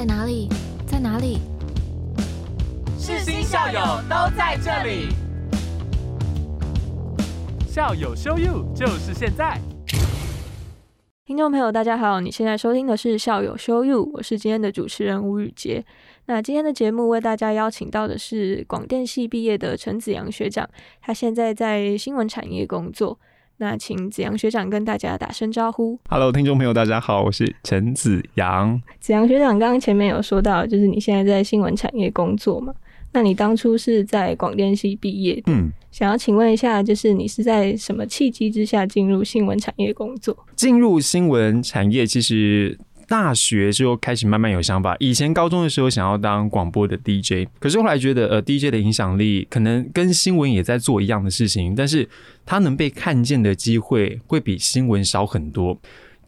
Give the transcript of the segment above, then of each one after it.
在哪里？在哪里？世新校友都在这里，校友 show you 就是现在。听众朋友，大家好，你现在收听的是校友 show you，我是今天的主持人吴宇杰。那今天的节目为大家邀请到的是广电系毕业的陈子阳学长，他现在在新闻产业工作。那请子阳学长跟大家打声招呼。Hello，听众朋友，大家好，我是陈子阳。子阳学长刚刚前面有说到，就是你现在在新闻产业工作嘛？那你当初是在广电系毕业的，嗯，想要请问一下，就是你是在什么契机之下进入新闻产业工作？进入新闻产业，其实大学之后开始慢慢有想法。以前高中的时候想要当广播的 DJ，可是后来觉得，呃，DJ 的影响力可能跟新闻也在做一样的事情，但是它能被看见的机会会比新闻少很多。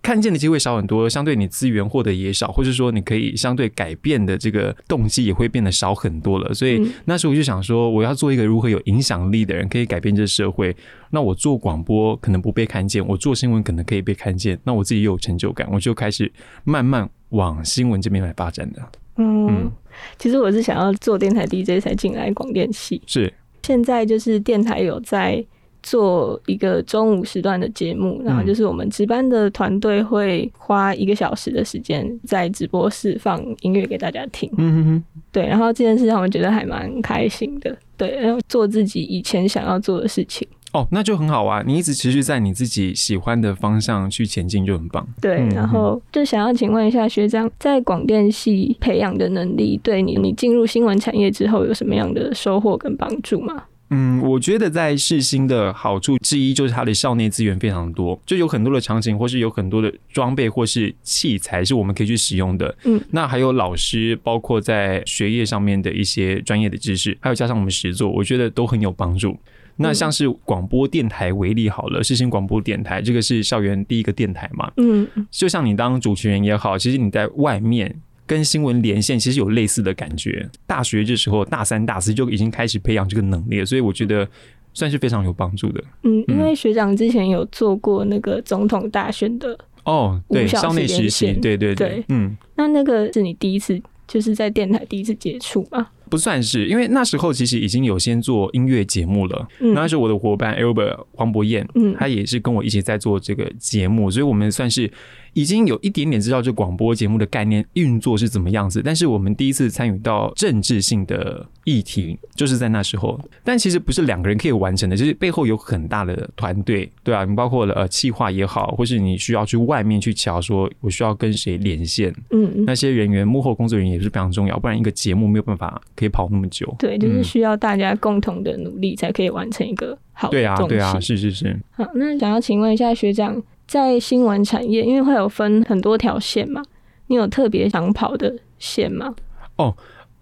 看见的机会少很多，相对你资源获得也少，或者说你可以相对改变的这个动机也会变得少很多了。所以嗯那时候我就想说，我要做一个如何有影响力的人，可以改变这社会。那我做广播可能不被看见，我做新闻可能可以被看见，那我自己又有成就感，我就开始慢慢往新闻这边来发展的。嗯，嗯其实我是想要做电台 DJ 才进来广电系，是，现在就是电台有在做一个中午时段的节目，然后就是我们值班的团队会花一个小时的时间在直播室放音乐给大家听，嗯哼哼，对，然后这件事让我觉得还蛮开心的，对，然后做自己以前想要做的事情，哦，那就很好啊！你一直持续在你自己喜欢的方向去前进，就很棒。对，嗯然后就想要请问一下学长，在广电系培养的能力，对你你进入新闻产业之后有什么样的收获跟帮助吗？嗯，我觉得在世新的好处之一就是它的校内资源非常多，就有很多的场景，或是有很多的装备或是器材是我们可以去使用的。嗯，那还有老师，包括在学业上面的一些专业的知识，还有加上我们实作，我觉得都很有帮助。那像是广播电台为例好了，世新广播电台这个是校园第一个电台嘛，嗯，就像你当主持人也好，其实你在外面跟新闻连线，其实有类似的感觉。大学这时候大三、大四就已经开始培养这个能力了，所以我觉得算是非常有帮助的。嗯，因为学长之前有做过那个总统大选的，哦，对，校内实习，对对，对嗯。那那个是你第一次就是在电台第一次接触吗？不算是，因为那时候其实已经有先做音乐节目了。嗯那是我的伙伴 Albert 黄博彦，嗯他也是跟我一起在做这个节目，所以我们算是已经有一点点知道这广播节目的概念运作是怎么样子。但是我们第一次参与到政治性的议题，就是在那时候。但其实不是两个人可以完成的，就是背后有很大的团队，对啊，你包括了呃企划也好，或是你需要去外面去瞧，说我需要跟谁连线，嗯，那些人员幕后工作人员也是非常重要，不然一个节目没有办法可以跑那么久。对，就是嗯需要大家共同的努力才可以完成一个好的对啊，对啊，是是是。好，那想要请问一下学长，在新闻产业，因为会有分很多条线嘛，你有特别想跑的线吗？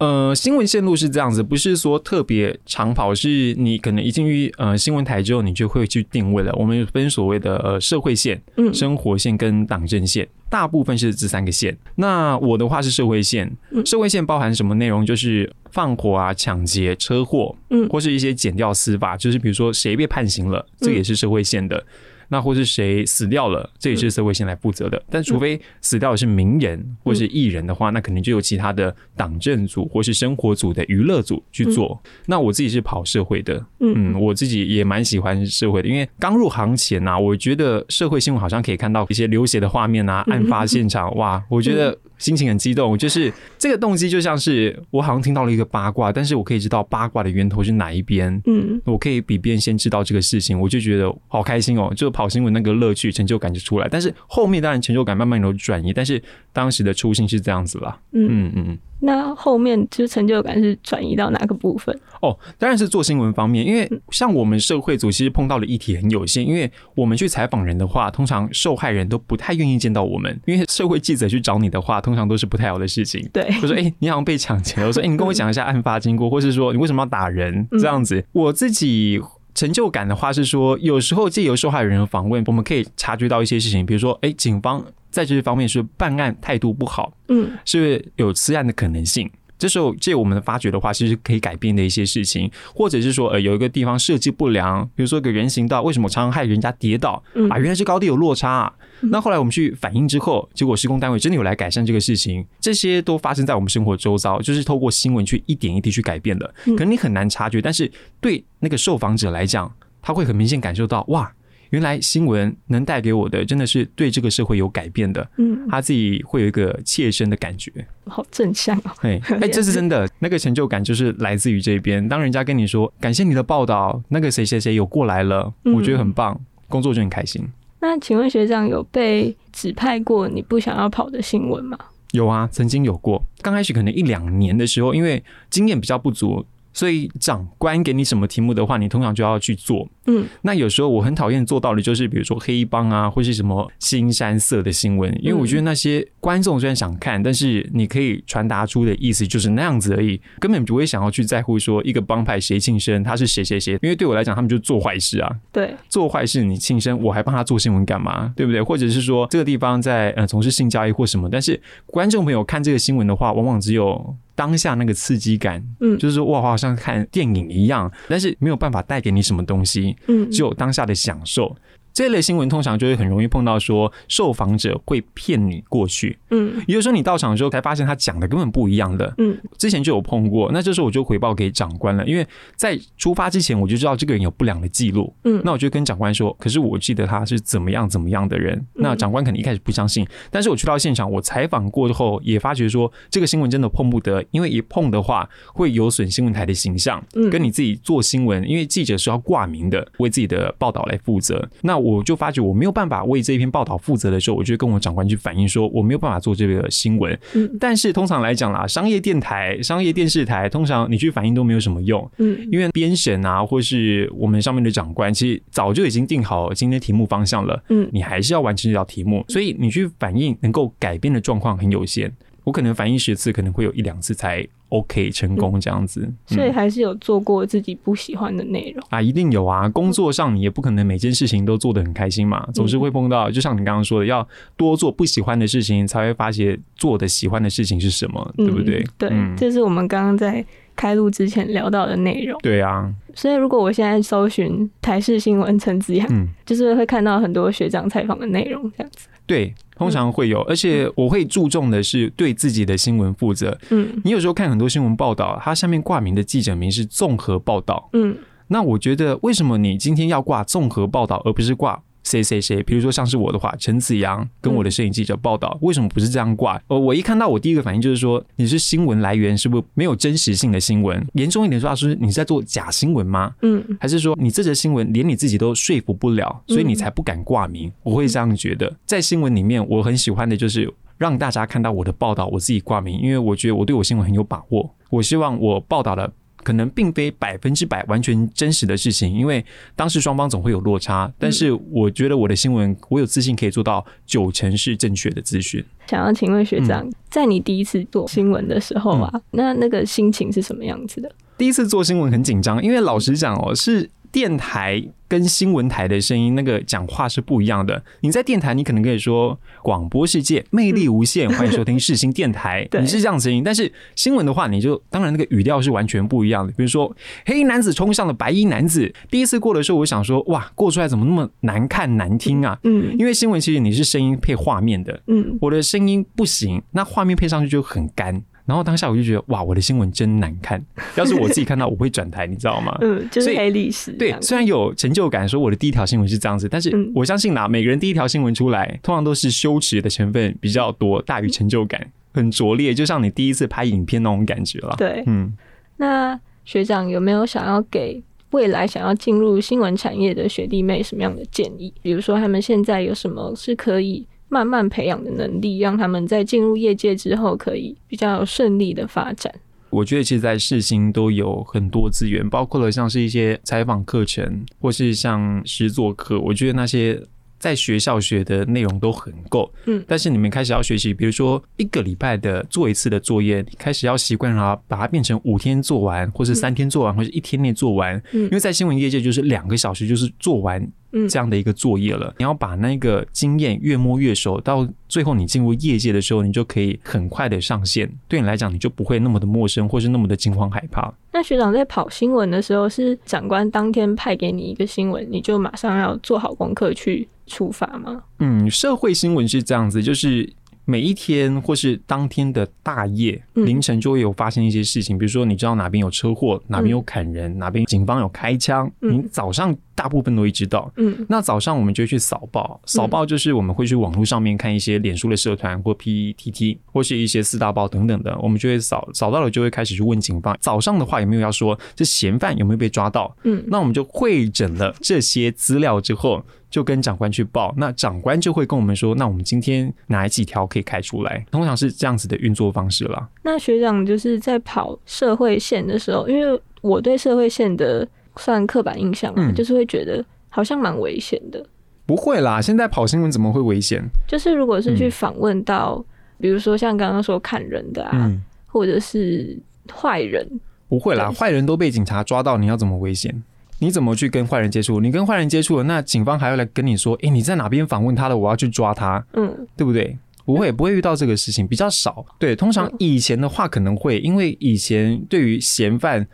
呃，新闻线路是这样子，不是说特别长跑，是你可能一进去呃新闻台之后，你就会去定位了。我们分所谓的呃社会线、嗯生活线跟党政线，大部分是这三个线。那我的话是社会线，嗯社会线包含什么内容？就是放火啊、抢劫、车祸，嗯或是一些减掉司法，就是比如说谁被判刑了，这也是社会线的。那或是谁死掉了，这也是社会先来负责的。但除非死掉的是名人或是艺人的话，那可能就有其他的党政组或是生活组的娱乐组去做。那我自己是跑社会的，嗯。嗯，我自己也蛮喜欢社会的，因为刚入行前呐、我觉得社会新闻好像可以看到一些流血的画面啊，案发现场，哇，我觉得心情很激动。就是这个动机就像是我好像听到了一个八卦，但是我可以知道八卦的源头是哪一边，嗯我可以比别人先知道这个事情，我就觉得好开心哦，就跑新闻那个乐趣、成就感就出来。但是后面当然成就感慢慢有转移，但是当时的初心是这样子啦。嗯，嗯嗯嗯。那后面就是成就感是转移到哪个部分？哦，当然是做新闻方面，因为像我们社会组其实碰到的议题很有限，因为我们去采访人的话，通常受害人都不太愿意见到我们，因为社会记者去找你的话，通常都是不太好的事情。对，就说：“哎、你好像被抢劫了。”我说：“哎、你跟我讲一下案发经过，或是说你为什么要打人？”这样子，我自己成就感的话是说，有时候借由受害人的访问，我们可以察觉到一些事情，比如说，哎、警方在这方面是办案态度不好，嗯是有吃案的可能性。这时候借我们的发掘的话，其实可以改变的一些事情，或者是说，呃，有一个地方设计不良，比如说一个人行道，为什么常常害人家跌倒嗯啊？原来是高低有落差、啊。那后来我们去反映之后，结果施工单位真的有来改善这个事情，这些都发生在我们生活周遭，就是透过新闻去一点一滴去改变的。可能你很难察觉，但是对那个受访者来讲，他会很明显感受到，哇，原来新闻能带给我的真的是对这个社会有改变的。嗯，他自己会有一个切身的感觉。好正向哦。哎 哎，这是真的，那个成就感就是来自于这边。当人家跟你说感谢你的报道，那个谁谁谁有过来了，我觉得很棒，工作就很开心。那请问学长有被指派过你不想要跑的新闻吗？有啊，曾经有过。刚开始可能一两年的时候，因为经验比较不足。所以长官给你什么题目的话，你通常就要去做。嗯，那有时候我很讨厌做到的，就是比如说黑帮啊，或是什么新山色的新闻，因为我觉得那些观众虽然想看，但是你可以传达出的意思就是那样子而已，根本不会想要去在乎说一个帮派谁庆生，他是谁谁谁。因为对我来讲，他们就做坏事啊。对，做坏事你庆生，我还帮他做新闻干嘛？对不对？或者是说这个地方在呃从事性交易或什么，但是观众朋友看这个新闻的话，往往只有。当下那个刺激感，嗯，就是说哇，好像看电影一样，但是没有办法带给你什么东西，嗯，只有当下的享受。这类新闻通常就会很容易碰到说受访者会骗你过去，嗯，也就是说你到场的时候才发现他讲的根本不一样的，嗯，之前就有碰过，那这时候我就回报给长官了，因为在出发之前我就知道这个人有不良的记录，嗯，那我就跟长官说，可是我记得他是怎么样怎么样的人，那长官肯定一开始不相信，但是我去到现场，我采访过后也发觉说这个新闻真的碰不得，因为一碰的话会有损新闻台的形象，嗯，跟你自己做新闻，因为记者是要挂名的，为自己的报道来负责，那我就发觉我。没有办法为这一篇报道负责的时候，我就跟我长官去反映说我没有办法做这个新闻。嗯，但是通常来讲啦，商业电台、商业电视台，通常你去反映都没有什么用。嗯，因为编审啊，或是我们上面的长官，其实早就已经定好今天题目方向了。嗯，你还是要完成这道题目，所以你去反映能够改变的状况很有限。我可能反映十次，可能会有一两次才。OK，成功这样子，所以还是有做过自己不喜欢的内容啊，一定有啊。工作上你也不可能每件事情都做得很开心嘛，总是会碰到。就像你刚刚说的，要多做不喜欢的事情，才会发现做的喜欢的事情是什么，对不对？对，这是我们刚刚在开录之前聊到的内容。对啊，所以如果我现在搜寻台视新闻陈子阳，嗯，就是会看到很多学长采访的内容，这样子。对，通常会有，而且我会注重的是对自己的新闻负责。嗯，你有时候看很多新闻报道，它下面挂名的记者名是综合报道。嗯，那我觉得为什么你今天要挂综合报道，而不是挂？谁谁谁？比如说像是我的话，陈子阳跟我的摄影记者报道，为什么不是这样挂？呃，我一看到我第一个反应就是说，你是新闻来源是不是没有真实性的新闻？严重一点说，是你是在做假新闻吗？嗯，还是说你这则新闻连你自己都说服不了，所以你才不敢挂名？我会这样觉得。在新闻里面，我很喜欢的就是让大家看到我的报道，我自己挂名，因为我觉得我对我新闻很有把握。我希望我报道的。可能并非百分之百完全真实的事情，因为当时双方总会有落差。但是我觉得我的新闻，我有自信可以做到九成是正确的资讯。想要请问学长，在你第一次做新闻的时候啊，那那个心情是什么样子的？第一次做新闻很紧张，因为老实讲哦，是。电台跟新闻台的声音，那个讲话是不一样的。你在电台，你可能可以说广播世界魅力无限，欢迎收听世新电台，你是这样声音。但是新闻的话，你就当然那个语调是完全不一样的。比如说黑衣男子冲向了白衣男子，第一次过的时候，我想说哇，过出来怎么那么难看难听啊？嗯，因为新闻其实你是声音配画面的，嗯，我的声音不行，那画面配上去就很干。然后当下我就觉得哇，我的新闻真难看。要是我自己看到，我会转台，你知道吗？嗯，就是黑历史。对，虽然有成就感，说我的第一条新闻是这样子，但是我相信呐，每个人第一条新闻出来，通常都是羞耻的成分比较多，大于成就感，很拙劣，就像你第一次拍影片那种感觉了。对，嗯。那学长有没有想要给未来想要进入新闻产业的学弟妹什么样的建议？比如说他们现在有什么是可以？慢慢培养的能力，让他们在进入业界之后可以比较顺利的发展。我觉得其实，在世新都有很多资源，包括了像是一些采访课程，或是像实作课。我觉得那些在学校学的内容都很够。嗯，但是你们开始要学习，比如说一个礼拜的做一次的作业，你开始要习惯它，把它变成五天做完，或是三天做完，或是一天内做完。嗯，因为在新闻业界，就是两个小时就是做完。这样的一个作业了，你要把那个经验越摸越熟，到最后你进入业界的时候，你就可以很快的上线。对你来讲，你就不会那么的陌生，或是那么的惊慌害怕。那学长在跑新闻的时候，是长官当天派给你一个新闻，你就马上要做好功课去出发吗？嗯，社会新闻是这样子，就是。每一天或是当天的大夜嗯凌晨就会有发生一些事情，比如说你知道哪边有车祸，哪边有砍人，哪边警方有开枪，嗯你早上大部分都会知道。嗯那早上我们就会去扫报，扫报就是我们会去网络上面看一些脸书的社团或 PTT 或是一些四大报等等的，我们就会扫扫到了就会开始去问警方。早上的话有没有要说这嫌犯有没有被抓到？嗯那我们就会诊了这些资料之后，就跟长官去报。那长官就会跟我们说，那我们今天哪几条可以开出来？通常是这样子的运作方式啦。那学长就是在跑社会线的时候，因为我对社会线的算刻板印象嘛，嗯就是会觉得好像蛮危险的。不会啦，现在跑新闻怎么会危险？就是如果是去嗯访问到，比如说像刚刚说砍人的啊，嗯，或者是坏人，不会啦，坏人都被警察抓到，你要怎么危险？你怎么去跟坏人接触？你跟坏人接触了，那警方还要来跟你说，诶，你在哪边访问他的？我要去抓他，嗯对不对？不会，不会遇到这个事情，比较少。对，通常嗯以前的话可能会，因为以前对于嫌犯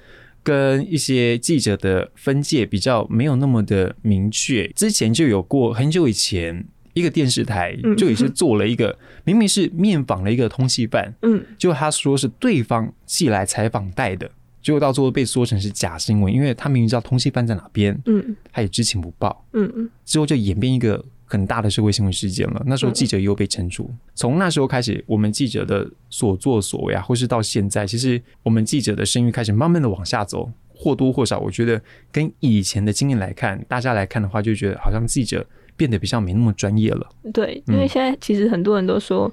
跟一些记者的分界比较没有那么的明确。之前就有过很久以前，一个电视台嗯就也是做了一个，明明是面访了一个通缉犯，嗯就他说是对方寄来采访带的，结果到最后被说成是假新闻，因为他明明知道通缉犯在哪边，嗯他也知情不报。嗯嗯之后就演变一个很大的社会新闻事件了。那时候记者又被惩处。从那时候开始，我们记者的所作所为啊，或是到现在，其实我们记者的声誉开始慢慢的往下走。或多或少，我觉得跟以前的经验来看，大家来看的话，就觉得好像记者变得比较没那么专业了。对，因为嗯现在其实很多人都说，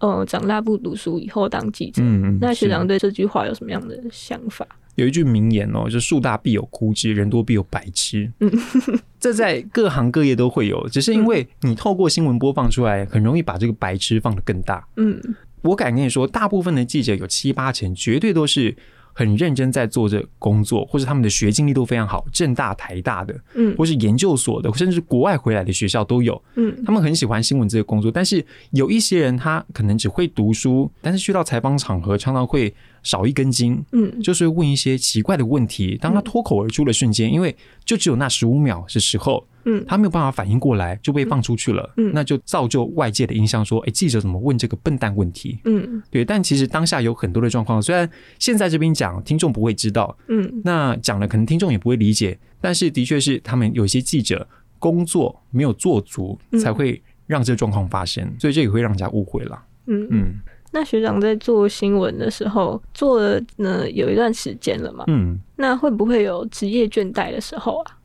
呃，长大不读书，以后当记者。嗯嗯，那学长对这句话有什么样的想法？有一句名言哦，就树大必有枯枝，人多必有白痴。嗯，这在各行各业都会有，只是因为你透过新闻播放出来，很容易把这个白痴放得更大。嗯我敢跟你说，大部分的记者有七八成绝对都是很认真在做这工作，或者他们的学经历都非常好，正大、台大的，嗯或是研究所的，甚至国外回来的学校都有。嗯他们很喜欢新闻这个工作，但是有一些人他可能只会读书，但是去到采访场合常常会少一根筋，嗯就是会问一些奇怪的问题。当他脱口而出的瞬间，因为就只有那十五秒是时候，嗯他没有办法反应过来，就被放出去了。嗯那就造就外界的印象说，哎、记者怎么问这个笨蛋问题？嗯对，但其实当下有很多的状况，虽然现在这边讲听众不会知道，嗯那讲了可能听众也不会理解，但是的确是他们有一些记者工作没有做足，嗯才会让这个状况发生，所以这也会让人家误会了。嗯嗯。嗯那学长在做新闻的时候，做了呢有一段时间了嘛？嗯。那会不会有职业倦怠的时候啊？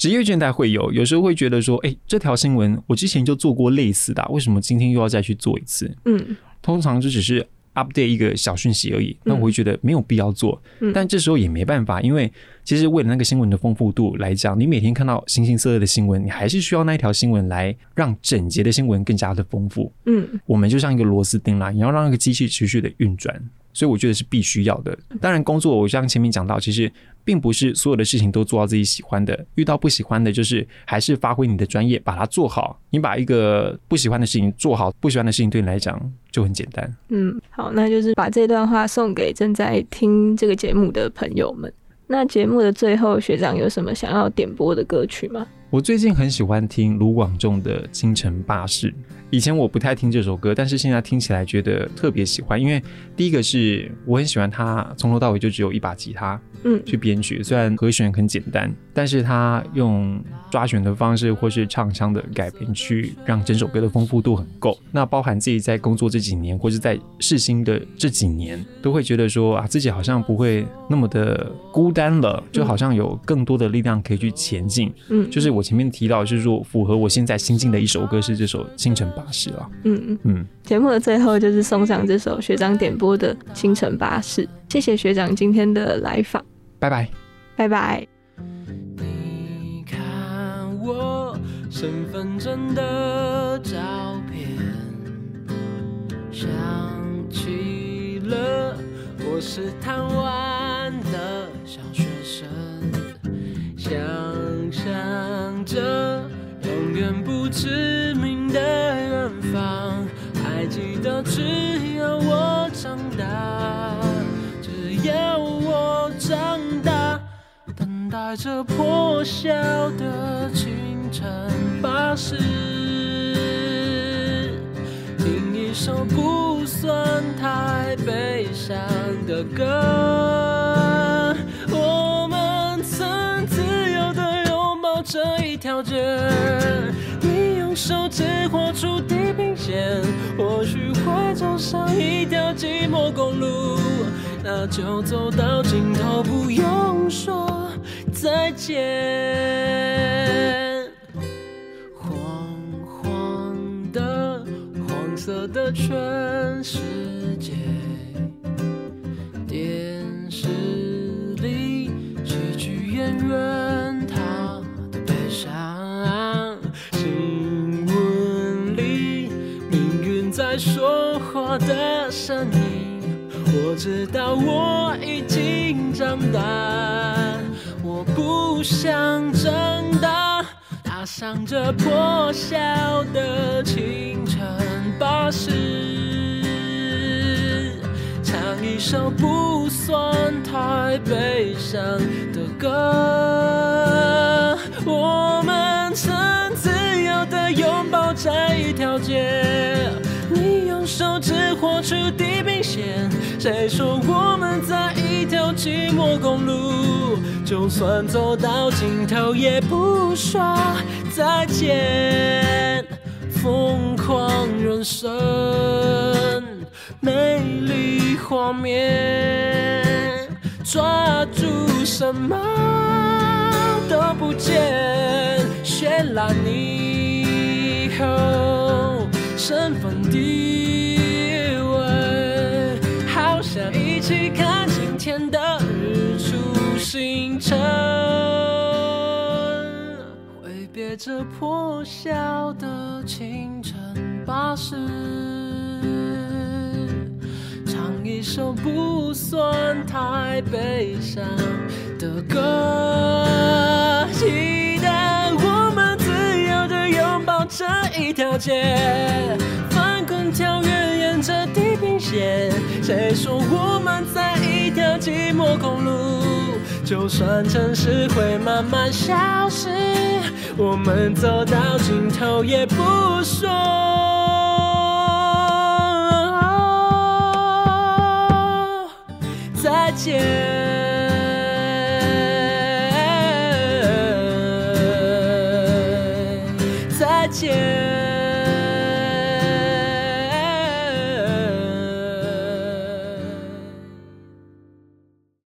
职业倦怠会有，有时候会觉得说，哎、这条新闻我之前就做过类似的啊、为什么今天又要再去做一次？嗯通常就只是 update 一个小讯息而已，那我会觉得没有必要做。嗯但这时候也没办法，因为其实为了那个新闻的丰富度来讲，你每天看到形形色色的新闻，你还是需要那一条新闻来让整节的新闻更加的丰富。嗯我们就像一个螺丝钉啦，你要让那个机器持续的运转，所以我觉得是必须要的。当然，工作我像前面讲到，其实并不是所有的事情都做到自己喜欢的，遇到不喜欢的，就是还是发挥你的专业，把它做好。你把一个不喜欢的事情做好，不喜欢的事情对你来讲就很简单。嗯，好，那就是把这段话送给正在听这个节目的朋友们。那节目的最后，学长有什么想要点播的歌曲吗？我最近很喜欢听卢广仲的《京城巴士》，以前我不太听这首歌，但是现在听起来觉得特别喜欢，因为第一个是我很喜欢它从头到尾就只有一把吉他，嗯去编曲，虽然和弦很简单，但是他用抓弦的方式或是唱腔的改编去让整首歌的丰富度很够。那包含自己在工作这几年，或是在试新的这几年，都会觉得说啊，自己好像不会那么的孤单了，就好像有更多的力量可以去前进。嗯，就是我前面提到，就是说符合我现在心境的一首歌是这首《清晨巴士》了。嗯嗯。嗯，节目的最后就是送上这首学长点播的《清晨巴士》，谢谢学长今天的来访，拜拜。拜拜。你看我身份证的照片，想起了我是贪玩的小在这。破晓的清晨巴士，听一首不算太悲伤的歌。我们曾自由地拥抱这一条街，你用手指画出地平线，或许会走上一条寂寞公路。那就走到尽头，不用说再见。黄黄的，黄色的全世界，电视里喜剧演员他的悲伤，新闻里命运在说话的声音。我知道我已经长大，想长大。踏上这破晓的清晨巴士，唱一首不算太悲伤的歌。我们曾自由地拥抱在一条街。只活出地平线，谁说我们在一条寂寞公路？就算走到尽头，也不说再见。疯狂人生，美丽画面，抓住什么都不见，绚烂以后。身份地这破晓的清晨巴士，唱一首不算太悲伤的歌。记得我们自由的拥抱这一条街，翻滚跳跃沿着地平线。谁说我们在一条寂寞公路？就算城市会慢慢消失，我们走到尽头也不说再见。